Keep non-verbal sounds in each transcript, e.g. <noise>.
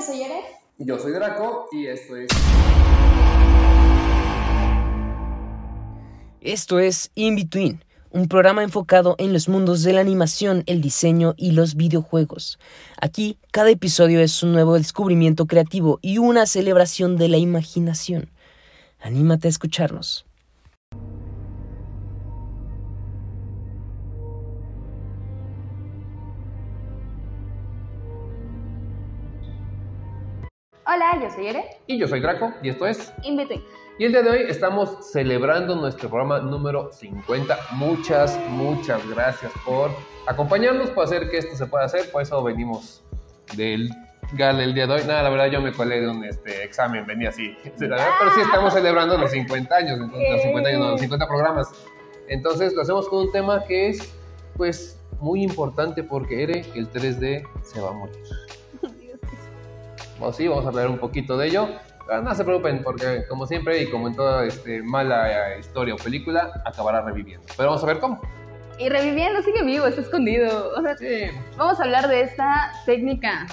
yo soy Ere. Yo soy Draco y esto es... Esto es In Between, un programa enfocado en los mundos de la animación, el diseño y los videojuegos. Aquí, cada episodio es un nuevo descubrimiento creativo y una celebración de la imaginación. Anímate a escucharnos. Hola, yo soy Ere. Y yo soy Draco y esto es... In Between. Y el día de hoy estamos celebrando nuestro programa número 50. Muchas, muchas gracias por acompañarnos, por hacer que esto se pueda hacer. Por eso venimos del gala el día de hoy. Nada, la verdad yo me colé de un este, examen, venía así. <laughs> Pero sí estamos celebrando los 50 años, entonces, los 50 años, no, los 50 programas. Entonces lo hacemos con un tema que es, pues, muy importante porque Ere, el 3D se va a morir. O sí, vamos a hablar un poquito de ello. Pero no se preocupen, porque como siempre y como en toda este, mala historia o película, acabará reviviendo. Pero vamos a ver cómo. Y reviviendo, sigue vivo, está escondido. O sea, Sí, vamos a hablar de esta técnica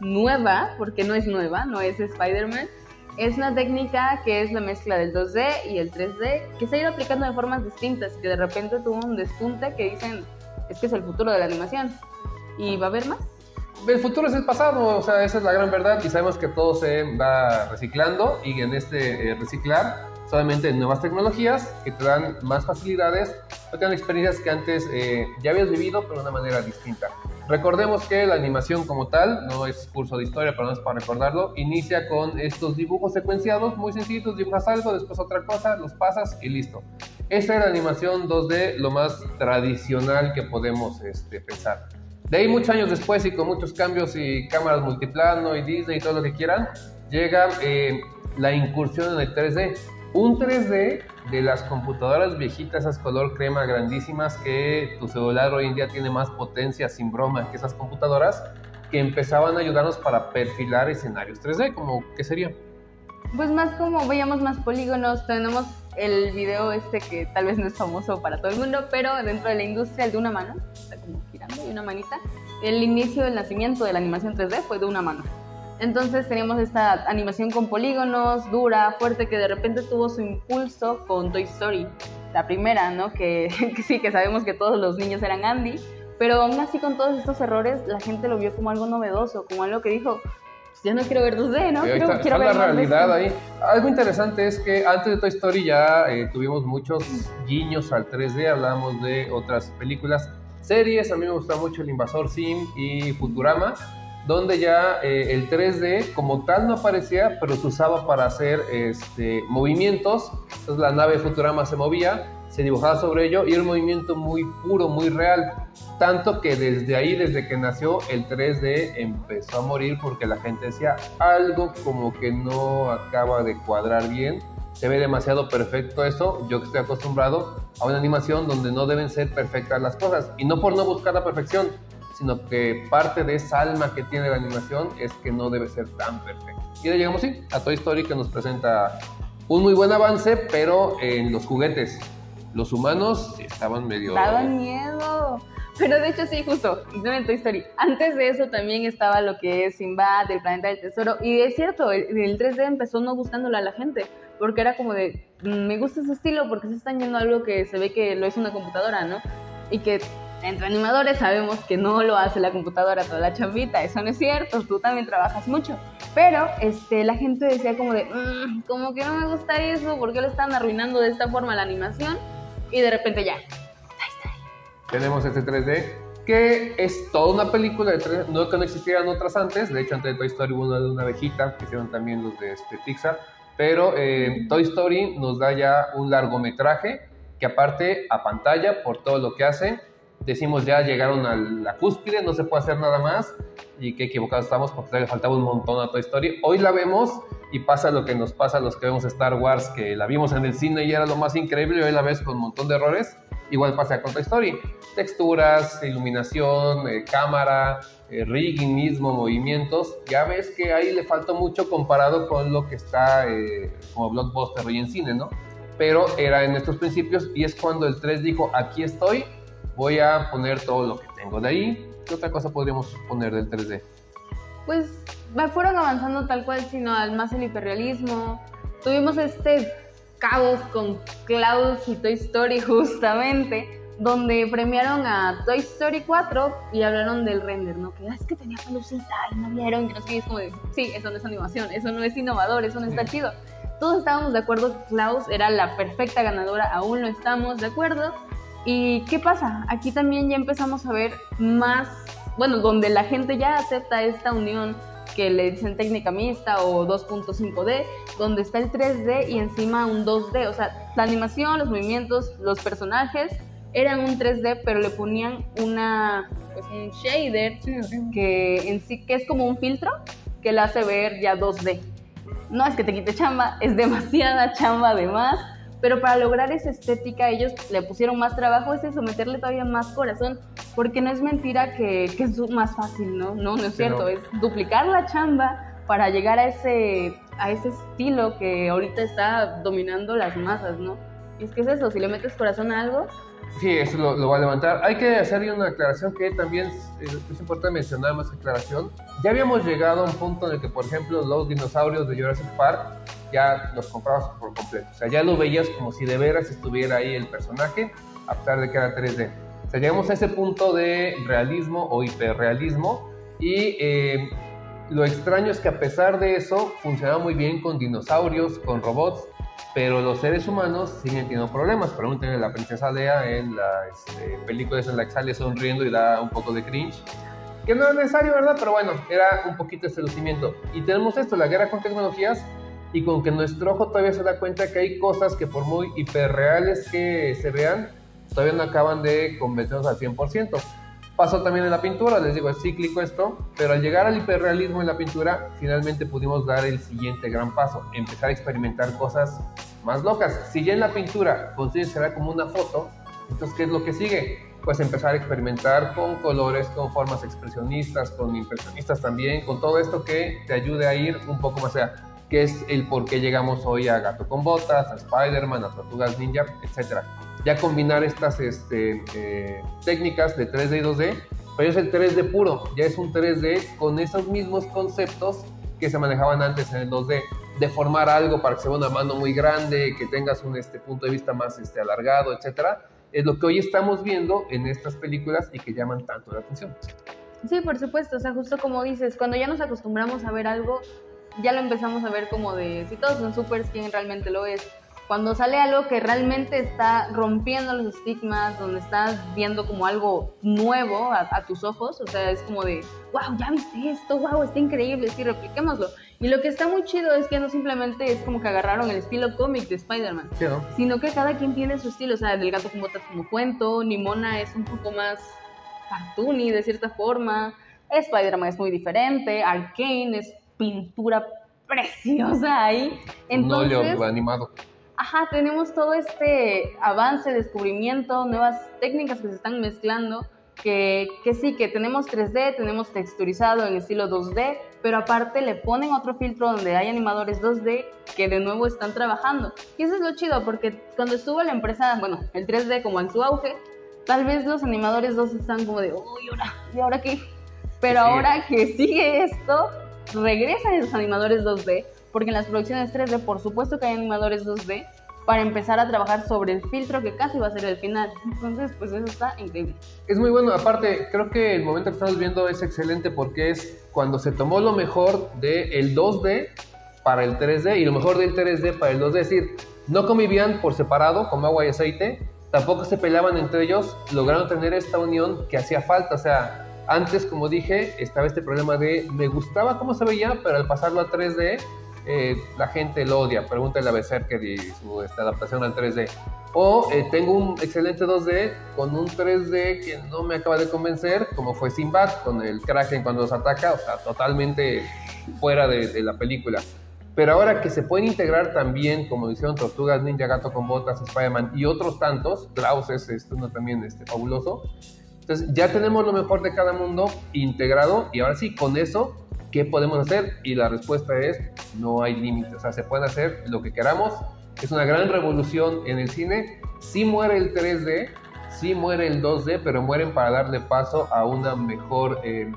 nueva, porque no es nueva, no es Spider-Man. Es una técnica que es la mezcla del 2D y el 3D, que se ha ido aplicando de formas distintas, que de repente tuvo un despunte que dicen, es que es el futuro de la animación. ¿Y va a haber más? El futuro es el pasado, o sea, esa es la gran verdad y sabemos que todo se va reciclando y en este eh, reciclar solamente nuevas tecnologías que te dan más facilidades, que te dan experiencias que antes eh, ya habías vivido pero de una manera distinta. Recordemos que la animación como tal, no es curso de historia, pero no es para recordarlo, inicia con estos dibujos secuenciados muy sencillos, dibujas algo, después otra cosa, los pasas y listo. Esa es la animación 2D, lo más tradicional que podemos este, pensar. De ahí muchos años después y con muchos cambios y cámaras multiplano y Disney y todo lo que quieran, llega eh, la incursión en el 3D. Un 3D de las computadoras viejitas, esas color crema grandísimas que tu celular hoy en día tiene más potencia sin broma que esas computadoras que empezaban a ayudarnos para perfilar escenarios 3D, como ¿qué sería? Pues más como veíamos más polígonos, tenemos el video este que tal vez no es famoso para todo el mundo, pero dentro de la industria el de una mano, como girando y una manita. El inicio del nacimiento de la animación 3D fue de una mano. Entonces teníamos esta animación con polígonos, dura, fuerte, que de repente tuvo su impulso con Toy Story, la primera, ¿no? Que, <laughs> que sí, que sabemos que todos los niños eran Andy, pero aún así con todos estos errores la gente lo vio como algo novedoso, como algo que dijo, "Pues ya no quiero ver 2D, ¿no? Quiero- está, quiero ver la de realidad esto". ahí. Algo interesante es que antes de Toy Story ya eh, tuvimos muchos guiños al 3D, hablábamos de otras películas, series, a mí me gusta mucho El Invasor Sim y Futurama, donde ya eh, el 3D como tal no aparecía, pero se usaba para hacer este, movimientos, entonces la nave Futurama se movía, se dibujaba sobre ello y era un movimiento muy puro, muy real. Tanto que desde ahí, desde que nació, el 3D empezó a morir porque la gente decía algo como que no acaba de cuadrar bien. Se ve demasiado perfecto eso. Yo estoy acostumbrado a una animación donde no deben ser perfectas las cosas. Y no por no buscar la perfección, sino que parte de esa alma que tiene la animación es que no debe ser tan perfecta. Y ya llegamos sí, a Toy Story que nos presenta un muy buen avance, pero en los juguetes. Los humanos estaban medio... Daban miedo. Pero de hecho sí, justo, no en Toy Story. Antes de eso también estaba lo que es Sinbad, el planeta del tesoro. Y es cierto, el, el 3D empezó no gustándole a la gente. Porque era como de, "Mm, me gusta ese estilo porque se están yendo a algo que se ve que lo es una computadora, ¿no? Y que entre animadores sabemos que no lo hace la computadora toda la chambita. Eso no es cierto, tú también trabajas mucho. Pero este, la gente decía como de, "Mm, como que no me gusta eso, ¿por qué lo están arruinando de esta forma la animación? Y de repente ya, tenemos este 3D que es toda una película de 3D, no que no existieran otras antes, de hecho antes de Toy Story hubo una de una abejita que hicieron también los de este, Pixar, pero eh, Toy Story nos da ya un largometraje que aparte a pantalla por todo lo que hace, decimos ya llegaron a la cúspide, no se puede hacer nada más y qué equivocados estamos porque le faltaba un montón a Toy Story. Hoy la vemos y pasa lo que nos pasa a los que vemos Star Wars, que la vimos en el cine y era lo más increíble hoy la ves con un montón de errores. Igual pasa con Toy Story. Texturas, iluminación, eh, cámara, eh, rigging mismo, movimientos. Ya ves que ahí le faltó mucho comparado con lo que está eh, como blockbuster hoy en cine, ¿no? Pero era en estos principios y es cuando el 3 dijo, aquí estoy, voy a poner todo lo que tengo de ahí. ¿Qué otra cosa podríamos poner del 3D? Pues fueron avanzando tal cual, sino más el hiperrealismo. Tuvimos este caos con Klaus y Toy Story <laughs> justamente, donde premiaron a Toy Story 4 y hablaron del render, ¿no? Que "Ah, es que tenía pelucita y no vieron, que no sé es como de, sí, eso no es animación, eso no es innovador, eso no está Sí. chido. Todos estábamos de acuerdo que Klaus era la perfecta ganadora, aún no estamos de acuerdo. ¿Y qué pasa? Aquí también ya empezamos a ver más, bueno, donde la gente ya acepta esta unión que le dicen técnica mixta o 2.5D, donde está el 3D y encima un 2D. O sea, la animación, los movimientos, los personajes eran un 3D, pero le ponían una, pues un shader que en sí que es como un filtro que le hace ver ya 2D. No es que te quite chamba, es demasiada chamba además, pero para lograr esa estética ellos le pusieron más trabajo, es eso, meterle todavía más corazón, porque no es mentira que, que es más fácil, ¿no? No, no es cierto, no. es duplicar la chamba para llegar a ese, a ese estilo que ahorita está dominando las masas, ¿no? Y es que es eso, si le metes corazón a algo, Sí, eso lo, lo va a levantar. Hay que hacerle una aclaración que también es, es importante mencionar más aclaración. Ya habíamos llegado a un punto en el que, por ejemplo, los dinosaurios de Jurassic Park ya los comprabas por completo. O sea, ya lo veías como si de veras estuviera ahí el personaje, a pesar de que era 3D. O sea, llegamos a ese punto de realismo o hiperrealismo y eh, lo extraño es que a pesar de eso funcionaba muy bien con dinosaurios, con robots, pero los seres humanos siguen teniendo problemas. Pregúntenle a la princesa Lea en la este, película en la que sale sonriendo y da un poco de cringe. Que no era necesario, ¿verdad? Pero bueno, era un poquito de seducimiento. Y tenemos esto, la guerra con tecnologías, y con que nuestro ojo todavía se da cuenta que hay cosas que por muy hiperreales que se vean, todavía no acaban de convencernos al 100%. Pasó también en la pintura, les digo, es cíclico esto, pero al llegar al hiperrealismo en la pintura, finalmente pudimos dar el siguiente gran paso, empezar a experimentar cosas más locas. Si ya en la pintura consigues era como una foto, entonces ¿qué es lo que sigue? Pues empezar a experimentar con colores, con formas expresionistas, con impresionistas también, con todo esto que te ayude a ir un poco más allá, que es el por qué llegamos hoy a Gato con Botas, a Spider-Man, a Tortugas Ninja, etcétera ya combinar estas este, eh, técnicas de 3D y 2D, pero es el 3D puro, ya es un 3D con esos mismos conceptos que se manejaban antes en el 2D, deformar algo para que se vea una mano muy grande, que tengas un este, punto de vista más este, alargado, etcétera, es lo que hoy estamos viendo en estas películas y que llaman tanto la atención. Sí, por supuesto, o sea, justo como dices, cuando ya nos acostumbramos a ver algo, ya lo empezamos a ver como de si todos son supers, ¿quién realmente lo es? Cuando sale algo que realmente está rompiendo los estigmas, donde estás viendo como algo nuevo a, a tus ojos, o sea, es como de, wow, ya viste esto, wow, está increíble, sí, repliquémoslo. Y lo que está muy chido es que no simplemente es como que agarraron el estilo cómic de Spider-Man, ¿Sí, no? sino que cada quien tiene su estilo, o sea, el gato con botas como cuento, Nimona es un poco más cartoony de cierta forma, Spider-Man es muy diferente, Arcane es pintura preciosa ahí, entonces, animado. ajá, tenemos todo este avance, descubrimiento, nuevas técnicas que se están mezclando, que, que sí, que tenemos 3D, tenemos texturizado en estilo 2D, pero aparte le ponen otro filtro donde hay animadores 2D que de nuevo están trabajando. Y eso es lo chido, porque cuando estuvo la empresa, bueno, el 3D como en su auge, tal vez los animadores 2 están como de, uy, ahora, ¿y ahora qué? Pero Sí. ahora que sigue esto, regresan esos animadores 2D, porque en las producciones 3D, por supuesto que hay animadores 2D, para empezar a trabajar sobre el filtro que casi va a ser el final. Entonces, pues eso está increíble. Es muy bueno, aparte, creo que el momento que estamos viendo es excelente porque es cuando se tomó lo mejor del 2D para el 3D y lo mejor del 3D para el 2D. Es decir, no convivían por separado como agua y aceite, tampoco se peleaban entre ellos, lograron tener esta unión que hacía falta. O sea, antes, como dije, estaba este problema de me gustaba cómo se veía, pero al pasarlo a 3D, eh, la gente lo odia. Pregúntale a Berserker y su esta adaptación al 3D. O eh, tengo un excelente 2D con un 3D que no me acaba de convencer, como fue Sinbad con el Kraken cuando los ataca, o sea, totalmente fuera de, de la película. Pero ahora que se pueden integrar también, como hicieron Tortugas Ninja, Gato con Botas, Spider-Man y otros tantos, Klaus es este, uno también este, fabuloso. Entonces ya tenemos lo mejor de cada mundo integrado y ahora sí, con eso, ¿qué podemos hacer? Y la respuesta es, no hay límites, o sea, se puede hacer lo que queramos. Es una gran revolución en el cine. Sí muere el 3D, sí muere el 2D, pero mueren para darle paso a una mejor... eh,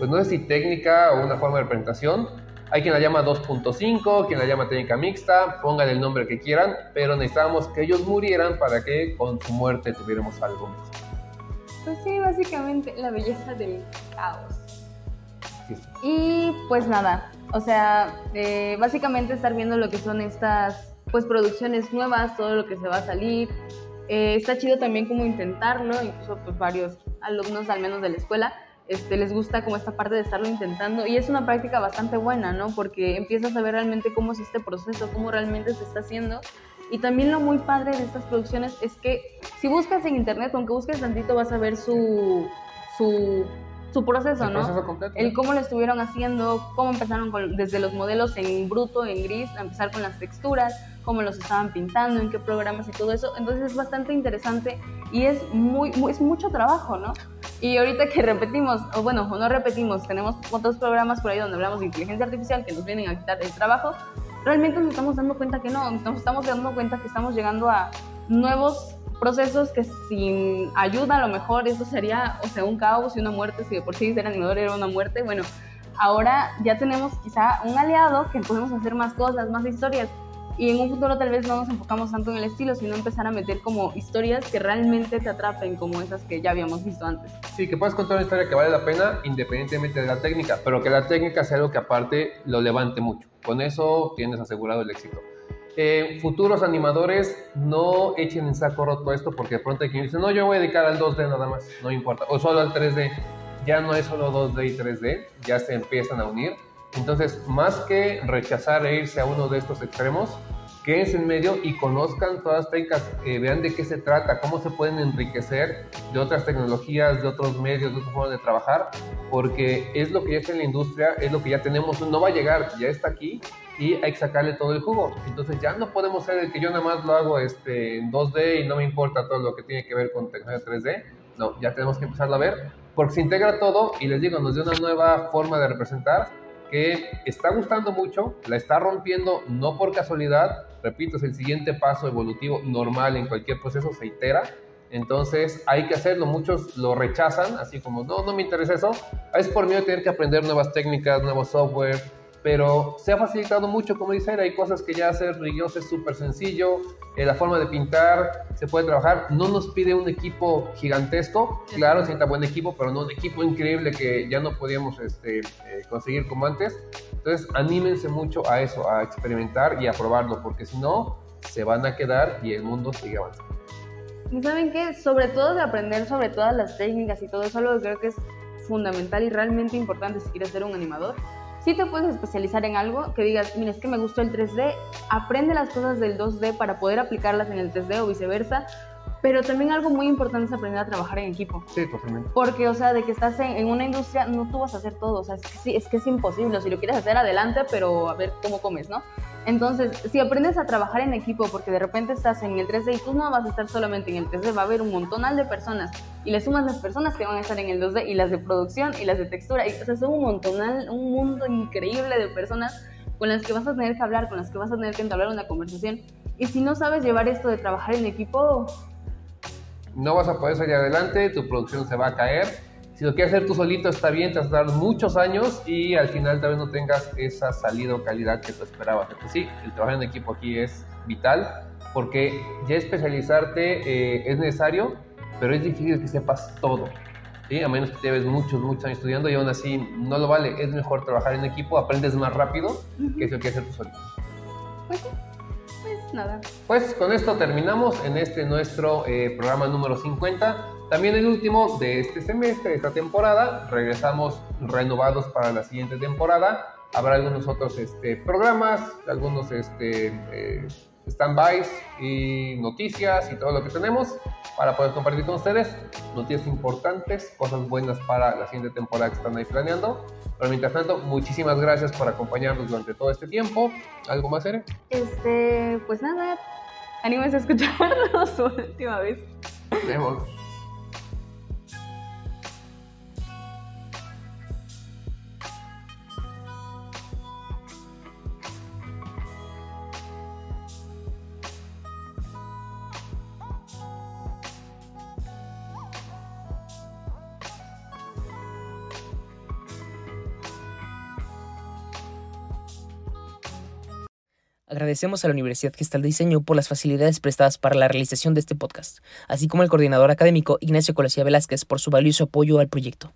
pues no sé si técnica o una forma de representación. Hay quien la llama 2.5, quien la llama técnica mixta, pongan el nombre que quieran, pero necesitábamos que ellos murieran para que con su muerte tuviéramos algo mejor. Pues sí, básicamente la belleza del caos. Y pues nada, o sea, eh, básicamente estar viendo lo que son estas pues producciones nuevas, todo lo que se va a salir. Eh, está chido también como intentarlo, incluso pues varios alumnos al menos de la escuela este, les gusta como esta parte de estarlo intentando y es una práctica bastante buena, ¿no? Porque empiezas a ver realmente cómo es este proceso, cómo realmente se está haciendo. Y también lo muy padre de estas producciones es que si buscas en internet, aunque busques tantito, vas a ver su, su su proceso, ¿no? el cómo lo estuvieron haciendo, cómo empezaron desde los modelos en bruto, en gris, a empezar con las texturas, cómo los estaban pintando, en qué programas y todo eso. Entonces es bastante interesante y es muy, es mucho trabajo, ¿no? Y ahorita que repetimos, o bueno, no repetimos, tenemos otros programas por ahí donde hablamos de inteligencia artificial que nos vienen a quitar el trabajo, realmente nos estamos dando cuenta que no, nos estamos dando cuenta que estamos llegando a nuevos procesos que sin ayuda a lo mejor eso sería, o sea, un caos y una muerte, si de por sí ser animador era una muerte, bueno, ahora ya tenemos quizá un aliado que podemos hacer más cosas, más historias. Y en un futuro tal vez no nos enfocamos tanto en el estilo, sino empezar a meter como historias que realmente te atrapen, como esas que ya habíamos visto antes. Sí, que puedes contar una historia que vale la pena independientemente de la técnica, pero que la técnica sea algo que aparte lo levante mucho. Con eso tienes asegurado el éxito. Eh, futuros animadores no echen en saco roto esto porque de pronto hay quien dice, no, yo voy a dedicar al 2D nada más, no importa, o solo al 3D. Ya no es solo 2D y 3D, ya se empiezan a unir. Entonces, más que rechazar e irse a uno de estos extremos, quédense en medio y conozcan todas las técnicas, eh, vean de qué se trata, cómo se pueden enriquecer de otras tecnologías, de otros medios, de otras formas de trabajar, porque es lo que ya está en la industria, es lo que ya tenemos, no va a llegar, ya está aquí y hay que sacarle todo el jugo. Entonces ya no podemos ser el que yo nada más lo hago este, en 2D y no me importa todo lo que tiene que ver con tecnología 3D. No, ya tenemos que empezarlo a ver porque se integra todo y les digo, nos dio una nueva forma de representar que está gustando mucho, la está rompiendo no por casualidad, repito, es el siguiente paso evolutivo normal en cualquier proceso, se itera. Entonces hay que hacerlo, muchos lo rechazan, así como, no, no me interesa eso, es por miedo de tener que aprender nuevas técnicas, nuevo software, pero se ha facilitado mucho, como dice, hay cosas que ya hacer Rigios es súper sencillo, eh, la forma de pintar se puede trabajar, no nos pide un equipo gigantesco, claro, sienta buen equipo, pero no un equipo increíble que ya no podíamos este, eh, conseguir como antes. Entonces, anímense mucho a eso, a experimentar y a probarlo, porque si no, se van a quedar y el mundo sigue avanzando. ¿Y saben qué? Sobre todo de aprender sobre todas las técnicas y todo eso, lo que creo que es fundamental y realmente importante si quieres ser un animador, si te puedes especializar en algo que digas, mira, es que me gustó el 3D, aprende las cosas del 2D para poder aplicarlas en el 3D o viceversa, pero también algo muy importante es aprender a trabajar en equipo. Sí, totalmente. Porque, o sea, de que estás en, una industria, no tú vas a hacer todo. O sea, es que, sí, es que es imposible. Si lo quieres hacer, adelante, pero a ver cómo comes, ¿no? Entonces, si aprendes a trabajar en equipo, porque de repente estás en el 3D y tú no vas a estar solamente en el 3D, va a haber un montonal de personas y le sumas las personas que van a estar en el 2D y las de producción y las de textura. Y, o sea, son un montonal, un mundo increíble de personas con las que vas a tener que hablar, con las que vas a tener que entablar una conversación. Y si no sabes llevar esto de trabajar en equipo, no vas a poder salir adelante, tu producción se va a caer. Si lo quieres hacer tú solito está bien, te vas a dar muchos años y al final tal vez no tengas esa salida o calidad que tú esperabas. Entonces sí, el trabajo en equipo aquí es vital porque ya especializarte eh, es necesario, pero es difícil que sepas todo. ¿sí? A menos que te lleves muchos, muchos años estudiando y aún así no lo vale. Es mejor trabajar en equipo, aprendes más rápido que si lo quieres hacer tú solito. Pues nada. Pues con esto terminamos en este nuestro eh, programa número 50. También el último de este semestre, de esta temporada. Regresamos renovados para la siguiente temporada. Habrá algunos otros este, programas, algunos este, eh, stand-bys y noticias y todo lo que tenemos para poder compartir con ustedes. Noticias importantes, cosas buenas para la siguiente temporada que están ahí planeando. Pero mientras tanto, muchísimas gracias por acompañarnos durante todo este tiempo. ¿Algo más, Ere? Este, pues nada, anímense a escucharnos <laughs> por última vez. Vemos. Agradecemos a la Universidad Gestal de Diseño por las facilidades prestadas para la realización de este podcast, así como al coordinador académico Ignacio Colosía Velázquez por su valioso apoyo al proyecto.